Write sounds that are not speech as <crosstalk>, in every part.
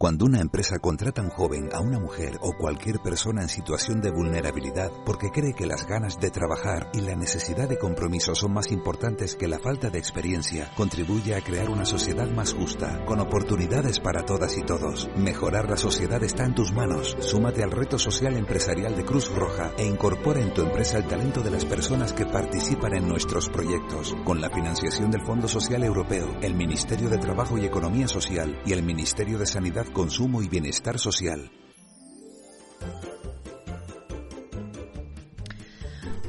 Cuando una empresa contrata a un joven, a una mujer o cualquier persona en situación de vulnerabilidad porque cree que las ganas de trabajar y la necesidad de compromiso son más importantes que la falta de experiencia, contribuye a crear una sociedad más justa, con oportunidades para todas y todos. Mejorar la sociedad está en tus manos. Súmate al reto social empresarial de Cruz Roja e incorpora en tu empresa el talento de las personas que participan en nuestros proyectos, con la financiación del Fondo Social Europeo, el Ministerio de Trabajo y Economía Social y el Ministerio de Sanidad consumo y bienestar social.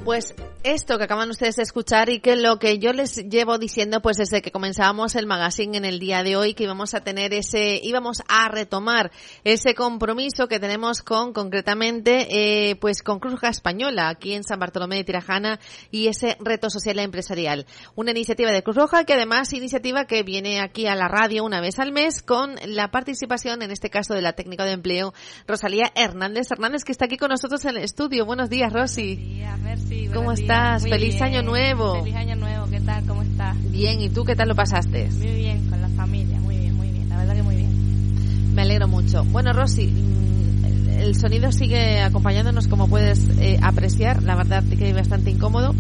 Pues esto que acaban ustedes de escuchar y que lo que yo les llevo diciendo pues desde que comenzábamos el magazine en el día de hoy que íbamos a tener ese íbamos a retomar ese compromiso que tenemos con concretamente eh, pues con Cruz Roja Española aquí en San Bartolomé de Tirajana y ese reto social e empresarial. Una iniciativa de Cruz Roja que además iniciativa que viene aquí a la radio una vez al mes con la participación en este caso de la técnica de empleo Rosalía Hernández Hernández que está aquí con nosotros en el estudio. Buenos días Rosy ¿Cómo estás? Feliz año nuevo. Feliz año nuevo, ¿qué tal? ¿Cómo estás? Bien, ¿y tú qué tal lo pasaste? Muy bien, con la familia, muy bien, muy bien, la verdad que muy bien. Me alegro mucho. Bueno, Rosy, mm, el sonido sigue acompañándonos como puedes eh, apreciar, la verdad que es bastante incómodo.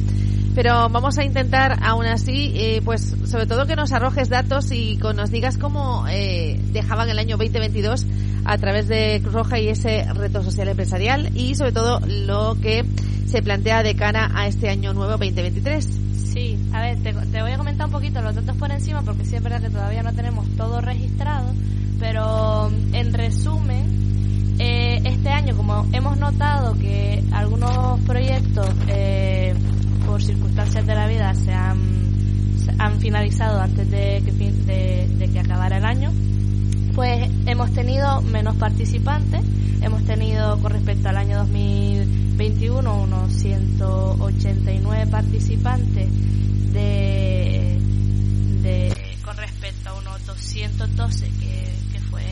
Pero vamos a intentar, aún así, eh, pues sobre todo que nos arrojes datos y que nos digas cómo eh, dejaban el año 2022 a través de Cruz Roja y ese reto social empresarial y sobre todo lo que se plantea de cara a este año nuevo 2023. Sí, a ver, te, te, voy a comentar un poquito los datos por encima porque sí es verdad que todavía no tenemos todo registrado, pero en resumen, eh, este año como hemos notado que algunos proyectos eh, por circunstancias de la vida se han, se han finalizado antes de que, de, de que acabara el año, pues hemos tenido menos participantes, hemos tenido con respecto al año 2021 unos 189 participantes de, con respecto a unos 212 que, que fue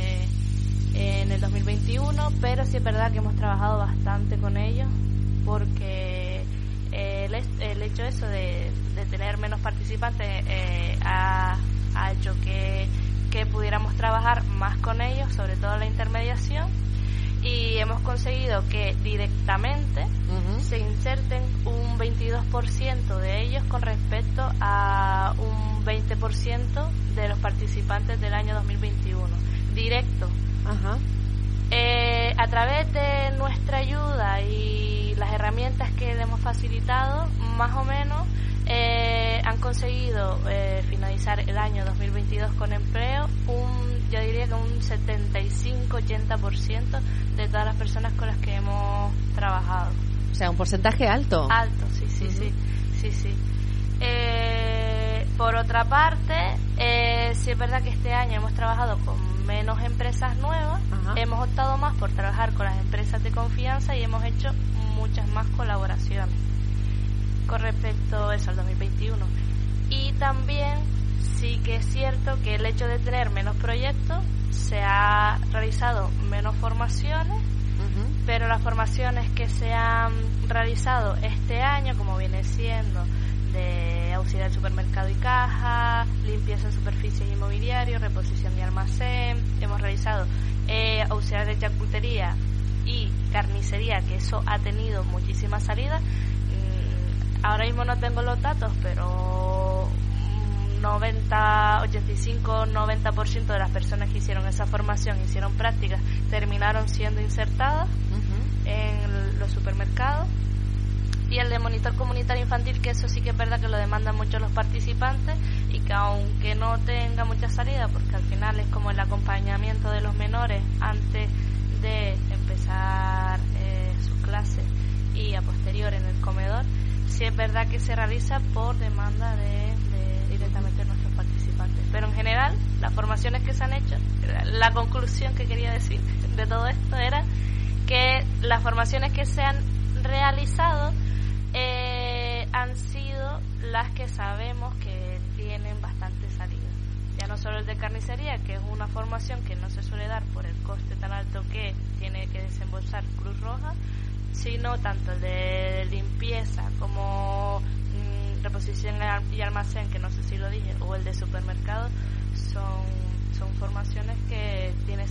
en el 2021, pero sí es verdad que hemos trabajado bastante con ellos porque el, el hecho eso de, de tener menos participantes eh, ha, ha hecho que que pudiéramos trabajar más con ellos, sobre todo la intermediación, y hemos conseguido que directamente uh -huh. se inserten un 22% de ellos con respecto a un 20% de los participantes del año 2021. Directo. -huh. eh, a través de nuestra ayuda y las herramientas que le hemos facilitado, más o menos eh, han conseguido eh, finalizar el año 2022 con empleo un yo diría que un 75-80% de todas las personas con las que hemos trabajado. O sea, un porcentaje alto. Alto, sí, sí, uh -huh. sí, sí, sí. Eh, por otra parte, eh, sí es verdad que este año hemos trabajado con menos empresas nuevas, hemos optado más por trabajar con las empresas de confianza y hemos hecho muchas más colaboraciones con respecto a eso al 2021. Y también sí que es cierto que el hecho de tener menos proyectos se ha realizado menos formaciones, uh -huh. pero las formaciones que se han realizado este año, como viene siendo de auxiliar de supermercado y caja, limpieza de superficies inmobiliarios, reposición de almacén, hemos realizado eh, auxiliar de charcutería y carnicería, que eso ha tenido muchísimas salidas, ahora mismo no tengo los datos, pero 90, 85, 90% de las personas que hicieron esa formación, hicieron prácticas, terminaron siendo insertadas uh -huh. en los supermercados. Y el de monitor comunitario infantil, que eso sí que es verdad que lo demandan mucho los participantes y que aunque no tenga mucha salida, porque al final es como el acompañamiento de los menores antes de empezar eh, sus clases y a posterior en el comedor, sí es verdad que se realiza por demanda de, formaciones que se han hecho, la conclusión que quería decir de todo esto era que las formaciones que se han realizado eh, han sido las que sabemos que tienen bastante salida. Ya no solo el de carnicería, que es una formación que no se suele dar por el coste tan alto que tiene que desembolsar Cruz Roja, sino tanto el de limpieza como mm, reposición y almacén, que no sé si lo dije, o el de supermercado, son,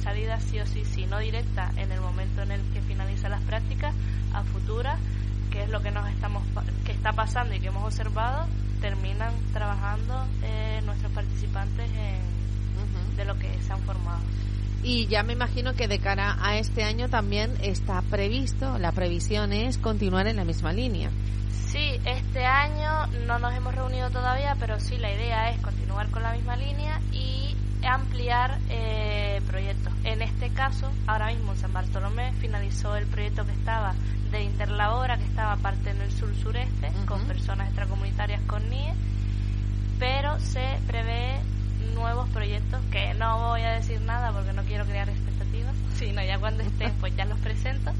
salida sí o sí, si no directa en el momento en el que finaliza las prácticas, a futura, que es lo que nos estamos que está pasando y que hemos observado, terminan trabajando eh, nuestros participantes en, de lo que se han formado. Y ya me imagino que de cara a este año también está previsto, la previsión es continuar en la misma línea. Sí, este año no nos hemos reunido todavía, pero sí la idea es continuar con la misma línea y ampliar eh, proyectos. En este caso, ahora mismo en San Bartolomé finalizó el proyecto que estaba de Interlabora, que estaba parte en el sur-sureste, con personas extracomunitarias con NIE, pero se prevé nuevos proyectos que no voy a decir nada porque no quiero crear expectativas, <laughs> sino ya cuando estén <laughs> pues ya los presento.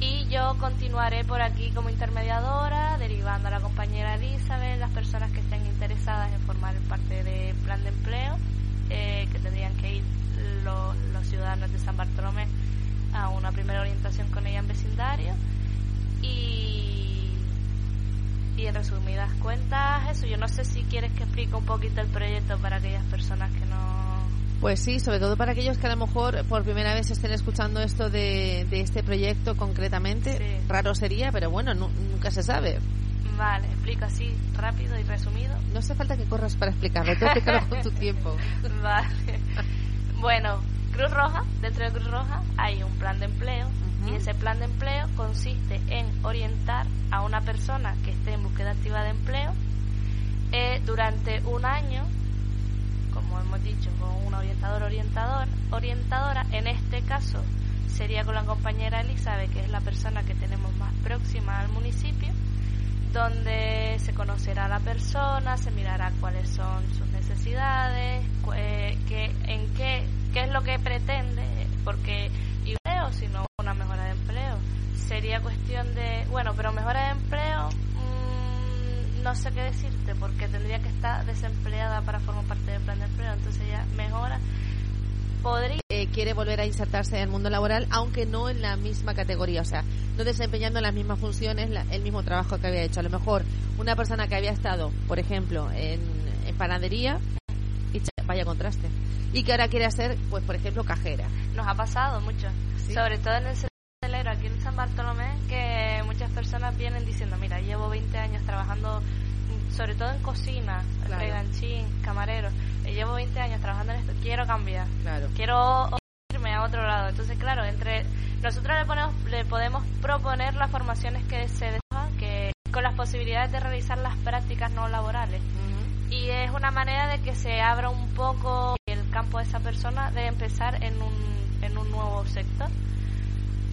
Y yo continuaré por aquí como intermediadora, derivando a la compañera Elizabeth las personas que estén interesadas en formar parte del plan de empleo, eh, que tendrían que ir los, los ciudadanos de San Bartolomé a una primera orientación con ella en vecindario. Y y en resumidas cuentas, eso, yo no sé si quieres que explique un poquito el proyecto para aquellas personas que no... Pues sí, sobre todo para aquellos que a lo mejor por primera vez estén escuchando esto de, este proyecto concretamente. Raro sería, pero bueno, nunca se sabe. Vale, explico así rápido y resumido. No hace falta que corras para explicarlo, tú explícalo <laughs> con tu tiempo. Vale. Bueno, Cruz Roja, dentro de Cruz Roja hay un plan de empleo y ese plan de empleo consiste en orientar a una persona que esté en búsqueda activa de empleo eh, durante un año, como hemos dicho, con un orientador orientador, orientadora. En este caso sería con la compañera Elizabeth, que es la persona que tenemos más próxima al municipio, donde se conocerá a la persona, se mirará cuáles son sus necesidades, eh, en qué, qué es lo que pretende, porque veo sino una mejora de empleo. Sería cuestión de, bueno, pero mejora de empleo, mmm, no sé qué decirte, porque tendría que estar desempleada para formar parte del plan de empleo, entonces ya mejora. Podría. Eh, quiere volver a insertarse en el mundo laboral, aunque no en la misma categoría, o sea, no desempeñando las mismas funciones, el mismo trabajo que había hecho. A lo mejor una persona que había estado, por ejemplo, en panadería, y vaya contraste, y que ahora quiere hacer, pues, por ejemplo, cajera. Nos ha pasado mucho sobre todo en el sector aquí en San Bartolomé, que muchas personas vienen diciendo, mira, llevo 20 años trabajando, sobre todo en cocina, reganchín, camarero, eh, llevo 20 años trabajando en esto, quiero cambiar, claro. quiero irme a otro lado. Entonces, claro, entre nosotros le, ponemos, le podemos proponer las formaciones que se dejan, que con las posibilidades de realizar las prácticas no laborales. Y es una manera de que se abra un poco el campo de esa persona de empezar en un en un nuevo sector.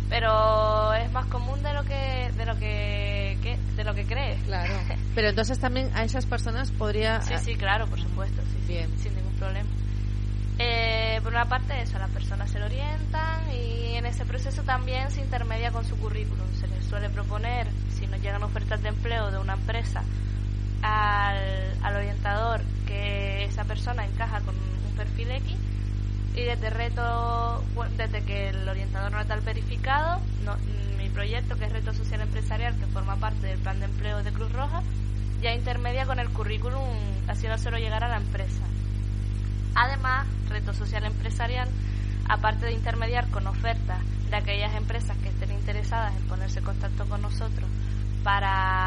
Pero es más común de lo que de lo que, de lo que crees. Claro. <laughs> Pero entonces también a esas personas podría sí sí claro por supuesto sí, bien. sin ningún problema. Eh, por una parte eso las personas se lo orientan y en ese proceso también se intermedia con su currículum. Se les suele proponer si nos llegan ofertas de empleo de una empresa al, al orientador que esa persona encaja con un perfil X y desde reto, desde que el orientador no está verificado, mi proyecto, que es Reto Social Empresarial, que forma parte del plan de empleo de Cruz Roja, ya intermedia con el currículum haciéndoselo llegar a la empresa. Además, Reto Social Empresarial, aparte de intermediar con ofertas de aquellas empresas que estén interesadas en ponerse en contacto con nosotros para,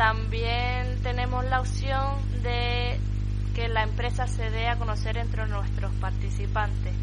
también tenemos la opción de que la empresa se dé a conocer entre nuestros participantes.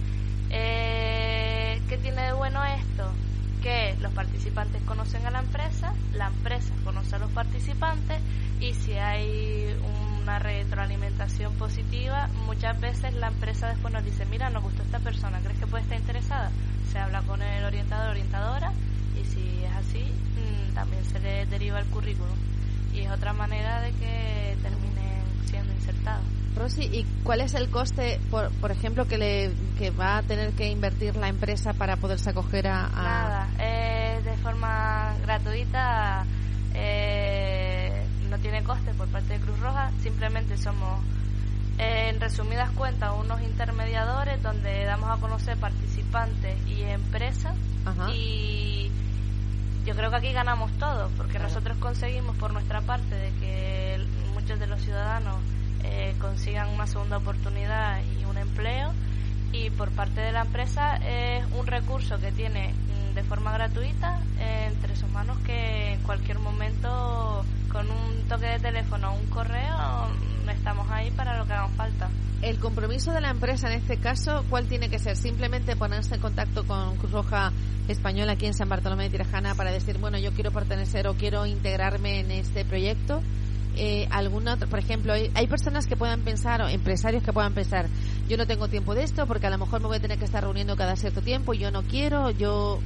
Eh, ¿Qué tiene de bueno esto? Que los participantes conocen a la empresa, la empresa conoce a los participantes y si hay una retroalimentación positiva, muchas veces la empresa después nos dice, mira, nos gustó esta persona, ¿crees que puede estar interesada? Se habla con el orientador, orientadora y si es así, mm, también se le deriva el currículum. Y es otra manera de que terminen siendo insertados. Rosy, ¿y cuál es el coste, por, por ejemplo, que le que va a tener que invertir la empresa para poderse acoger a...? Nada, eh, de forma gratuita, eh, no tiene coste por parte de Cruz Roja, simplemente somos, eh, en resumidas cuentas, unos intermediadores donde damos a conocer participantes y empresas y yo creo que aquí ganamos todos, porque nosotros conseguimos por nuestra parte de que muchos de los ciudadanos eh, consigan una segunda oportunidad y un empleo y por parte de la empresa es un recurso que tiene mm, de forma gratuita entre sus manos que en cualquier momento con un toque de teléfono o un correo mm, estamos ahí para lo que haga falta. El compromiso de la empresa en este caso, ¿cuál tiene que ser? Simplemente ponerse en contacto con Cruz Roja Española aquí en San Bartolomé de Tirajana para decir, bueno, yo quiero pertenecer o quiero integrarme en este proyecto eh, alguna otra, por ejemplo, hay, hay, personas que puedan pensar, o empresarios que puedan pensar, yo no tengo tiempo de esto porque a lo mejor me voy a tener que estar reuniendo cada cierto tiempo, yo no quiero, yo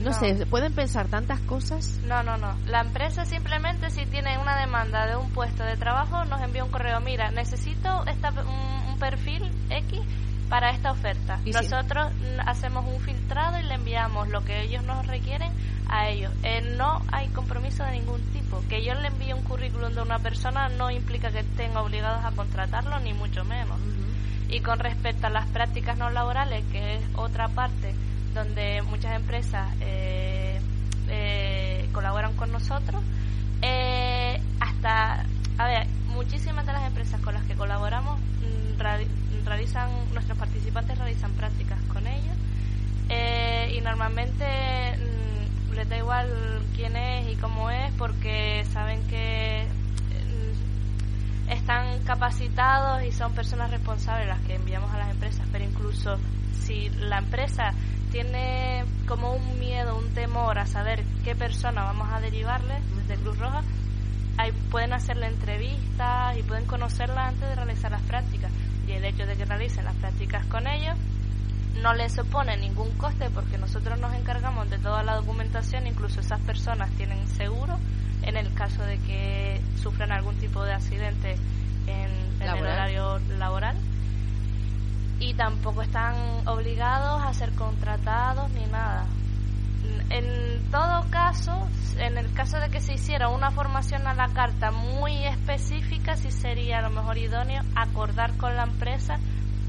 no, sé, ¿pueden pensar tantas cosas? No, no, no. La empresa simplemente si tiene una demanda de un puesto de trabajo nos envía un correo, mira, necesito esta, un perfil X para esta oferta. Nosotros hacemos un filtrado y le enviamos lo que ellos nos requieren a ellos. Eh, no hay compromiso de ningún tipo. Que yo le envíe un currículum de una persona no implica que estén obligados a contratarlo, ni mucho menos. Y con respecto a las prácticas no laborales, que es otra parte donde muchas empresas eh, eh, colaboran con nosotros, hasta, a ver, muchísimas de las empresas con las que colaboramos realizan, nuestros participantes realizan prácticas con ellos eh, y normalmente mm, les da igual quién es y cómo es porque saben que mm, están capacitados y son personas responsables las que enviamos a las empresas, pero incluso si la empresa tiene como un miedo, un temor a saber qué persona vamos a derivarle desde Cruz Roja, ahí pueden hacerle entrevistas y pueden conocerla antes de realizar las prácticas y el hecho de que realicen las prácticas con ellos no les supone ningún coste porque nosotros nos encargamos de toda la documentación, incluso esas personas tienen seguro en el caso de que sufran algún tipo de accidente en, el horario laboral y tampoco están obligados a ser contratados ni nada. En todo caso, en el caso de que se hiciera una formación a la carta muy específica, sí sería a lo mejor idóneo acordar con la empresa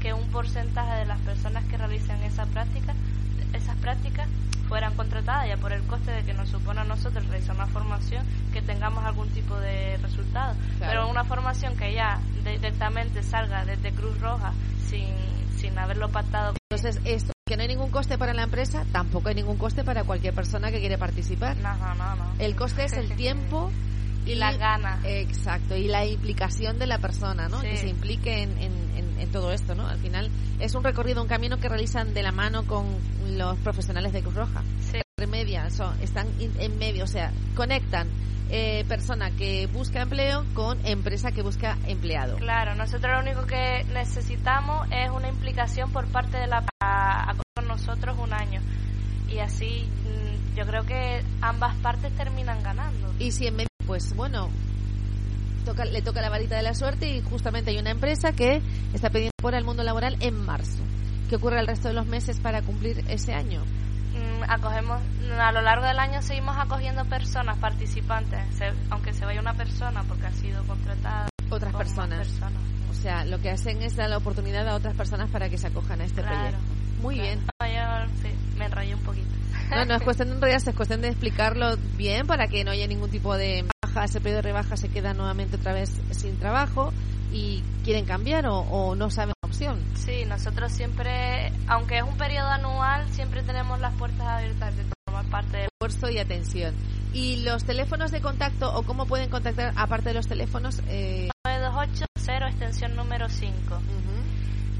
que un porcentaje de las personas que realicen esa práctica, esas prácticas fueran contratadas ya por el coste de que nos supone a nosotros realizar una formación que tengamos algún tipo de resultado. Pero una formación que ya directamente salga desde Cruz Roja sin, sin haberlo pactado. Entonces, esto que no hay ningún coste para la empresa, tampoco hay ningún coste para cualquier persona que quiere participar. No, no, no. El coste es el tiempo y la gana. Exacto, y la implicación de la persona, ¿no? Que se implique en, en, todo esto, ¿no? Al final es un recorrido, un camino que realizan de la mano con los profesionales de Cruz Roja. Sí. Media, están en medio, o sea, conectan eh, persona que busca empleo con empresa que busca empleado. Claro, nosotros lo único que necesitamos es una implicación por parte de la con nosotros un año y así mm, yo creo que ambas partes terminan ganando. Y si en medio, pues bueno, toca, le toca la varita de la suerte y justamente hay una empresa que está pidiendo por el mundo laboral en marzo. ¿Qué ocurre el resto de los meses para cumplir ese año? Mm, acogemos a lo largo del año seguimos acogiendo personas participantes aunque se vaya una persona porque ha sido contratada otras personas. o sea lo que hacen es dar la oportunidad a otras personas para que se acojan a este proyecto muy bien me enrollé un poquito no no es cuestión de enrollarse es cuestión de explicarlo bien para que no haya ningún tipo de baja ese periodo de rebaja se queda nuevamente otra vez sin trabajo y quieren cambiar o, o no saben Sí, nosotros siempre, aunque es un periodo anual, siempre tenemos las puertas abiertas de formar parte del esfuerzo y atención. ¿Y los teléfonos de contacto o cómo pueden contactar aparte de los teléfonos? Eh... 9280 extensión número 5.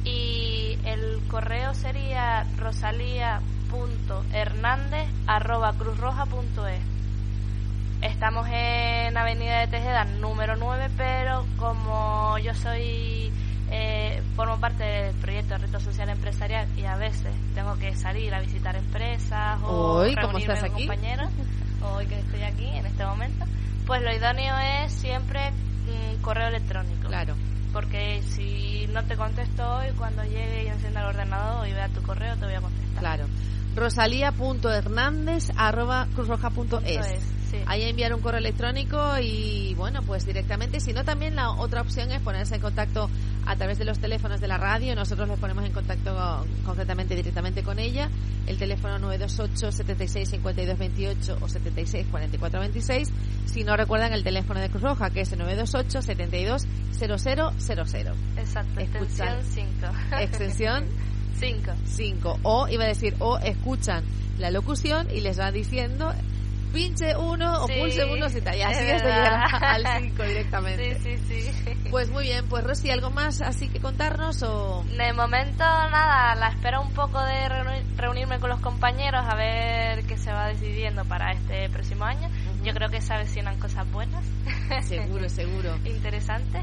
Y el correo sería rosalía.hernández.cruzroja.es. Estamos en Avenida de Tejeda número 9, pero como yo soy eh, formo parte del proyecto de reto social empresarial y a veces tengo que salir a visitar empresas o hoy, reunirme con compañeros, hoy que estoy aquí en este momento, pues lo idóneo es siempre un correo electrónico. Claro. Porque si no te contesto hoy, cuando llegue y encienda el ordenador y vea tu correo, te voy a contestar. Claro. Rosalía.hernández.cruzroja.es. Sí. Ahí enviar un correo electrónico y bueno, pues directamente. Si no, también la otra opción es ponerse en contacto a través de los teléfonos de la radio. Nosotros les ponemos en contacto con- concretamente directamente con ella. El teléfono 928 76 52 28 o 76 44 26. Si no recuerdan el teléfono de Cruz Roja, que es el 928 72 0000. Exacto, Escuchar. extensión 5. Extensión <laughs> 5. 5. O iba a decir, o escuchan la locución y les va diciendo pinche uno Sí, o pulse uno si tal. Y así hasta llegar al 5 directamente. <laughs> Sí, sí, sí. Pues muy bien, pues Rosy, ¿algo más así que contarnos o...? De momento, nada, la espera un poco de reuni- reunirme con los compañeros a ver qué se va decidiendo para este próximo año. Yo creo que se avecinan cosas buenas. Seguro, seguro. <laughs> Interesantes.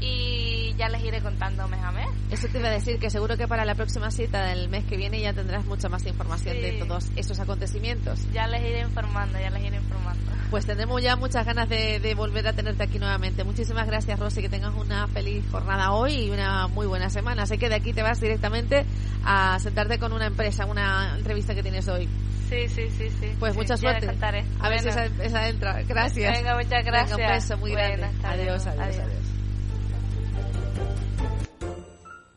Y ya les iré contando mes a mes. Eso te iba a decir que seguro que para la próxima cita del mes que viene ya tendrás mucha más información Sí. de todos esos acontecimientos. Ya les iré informando, ya les iré informando. Pues tendremos ya muchas ganas de, de volver a tenerte aquí nuevamente. Muchísimas gracias, Rosy, que tengas una feliz jornada hoy y una muy buena semana. Sé que de aquí te vas directamente a sentarte con una empresa, una entrevista que tienes hoy. Sí, sí, sí, sí. Pues Sí, mucha suerte. A ver si Bueno. esa, esa entra. Gracias. Venga, muchas gracias. Venga, un beso muy grande. Adiós. adiós.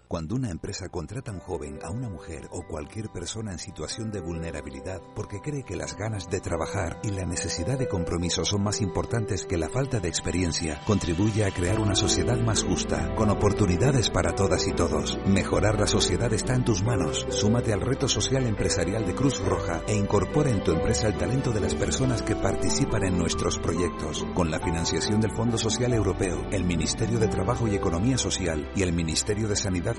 Cuando una empresa contrata un joven, a una mujer o cualquier persona en situación de vulnerabilidad porque cree que las ganas de trabajar y la necesidad de compromiso son más importantes que la falta de experiencia, contribuye a crear una sociedad más justa, con oportunidades para todas y todos. Mejorar la sociedad está en tus manos. Súmate al reto social empresarial de Cruz Roja e incorpora en tu empresa el talento de las personas que participan en nuestros proyectos, con la financiación del Fondo Social Europeo, el Ministerio de Trabajo y Economía Social y el Ministerio de Sanidad,